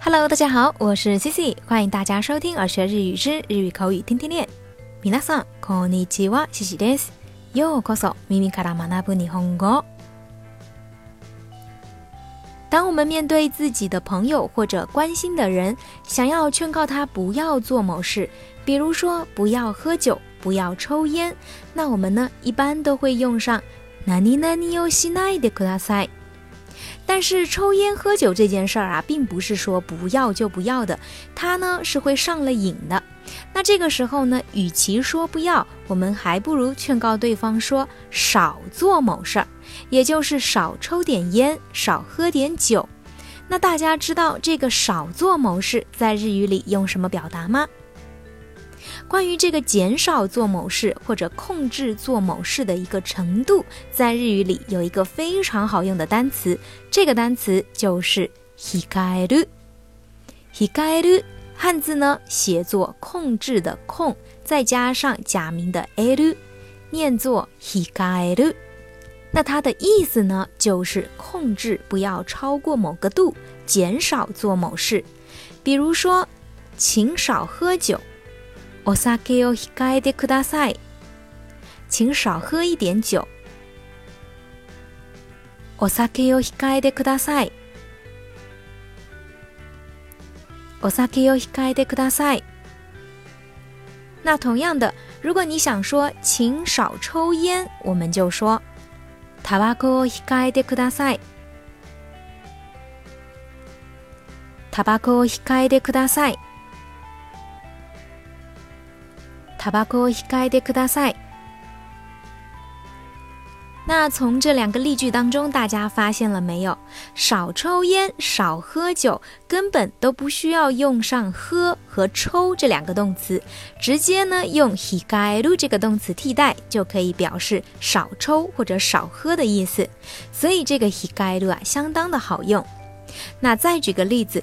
Hello，大家好，我是 Cici，欢迎大家收听《耳学日语之日语口语天天练》。皆さんこんにちは、Cici です。ようこそ耳から学ぶ日本語。当我们面对自己的朋友或者关心的人，想要劝告他不要做某事，比如说不要喝酒、不要抽烟，那我们呢一般都会用上“何々をしないでください”。 但是抽烟喝酒这件事儿啊，并不是说不要就不要的，它呢是会上了瘾的。那这个时候呢，与其说不要，我们还不如劝告对方说少做某事儿，也就是少抽点烟，少喝点酒。那大家知道这个少做某事在日语里用什么表达吗？关于这个减少做某事或者控制做某事的一个程度，在日语里有一个非常好用的单词，这个单词就是“ h i a r u hikaru 汉字呢写作“控制”的“控”，再加上假名的“ r u 念作“ h a r u 那它的意思呢就是控制不要超过某个度，减少做某事。比如说，请少喝酒。お酒を控えてください。请少喝一点酒。お酒を控えてください。お酒を控えてください。那同样的，如果你想说请少抽烟，我们就说タバコを控えてください。タバコを控えてください。 タバコを控えてください。那从这两个例句当中，大家发现了没有？少抽烟、少喝酒，根本都不需要用上“喝”和“抽”这两个动词，直接呢用 “hikaeru” 这个动词替代，就可以表示少抽或者少喝的意思。所以这个 “hikaeru” 啊，相当的好用。那再举个例子，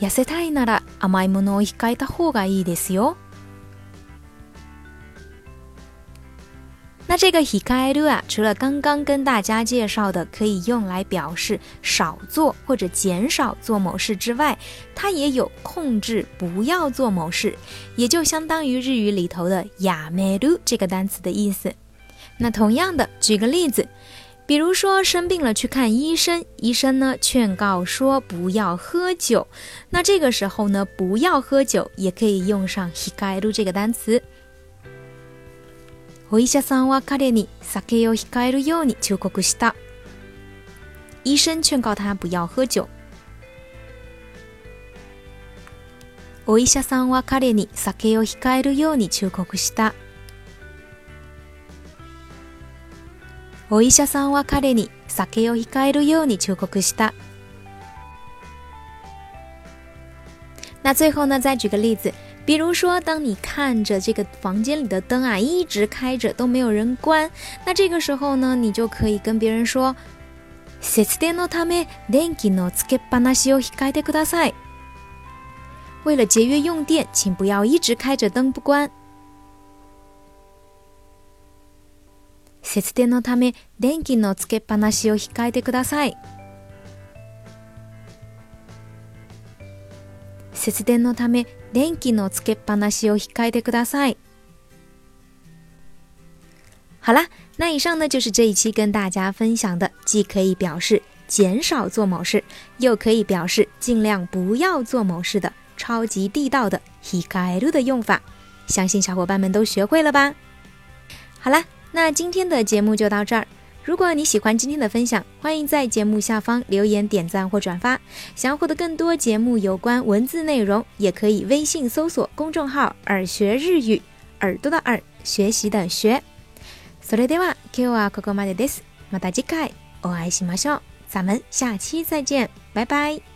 痩せたいなら甘いものを控えた方がいいですよ。那这个 hikaeru 啊，除了刚刚跟大家介绍的可以用来表示少做或者减少做某事之外，它也有控制不要做某事，也就相当于日语里头的 yameru 这个单词的意思。那同样的，举个例子， 比如说生病了去看医生，医生呢劝告说不要喝酒，那这个时候呢不要喝酒也可以用上 hikaeru 这个单词。お医者さんは彼に酒を控えるように忠告した。医生劝告他不要喝酒。お医者さんは彼に酒を控えるように忠告した。 お医者さんは彼に酒を控えるように忠告した。那最后呢，再举个例子。比如说，当你看着这个房间里的灯啊一直开着都没有人关，那这个时候呢，你就可以跟别人说：“節電のため電気のつけっぱなしを控えてください。”为了节约用电，请不要一直开着灯不关。 節電のため電気のつけっぱなしを控えてください。節電のため電気のつけっぱなしを控えてください。好啦，那以上呢就是这一期跟大家分享的，既可以表示减少做某事，又可以表示尽量不要做某事的超级地道的 hikaeru 的用法。相信小伙伴们都学会了吧？好啦， 那今天的节目就到这儿。如果你喜欢今天的分享，欢迎在节目下方留言、点赞或转发。想要获得更多节目有关文字内容，也可以微信搜索公众号“耳学日语”，耳朵的耳，学习的学。それでは今日はここまでです。また次回お会いしましょう。咱们下期再见，拜拜。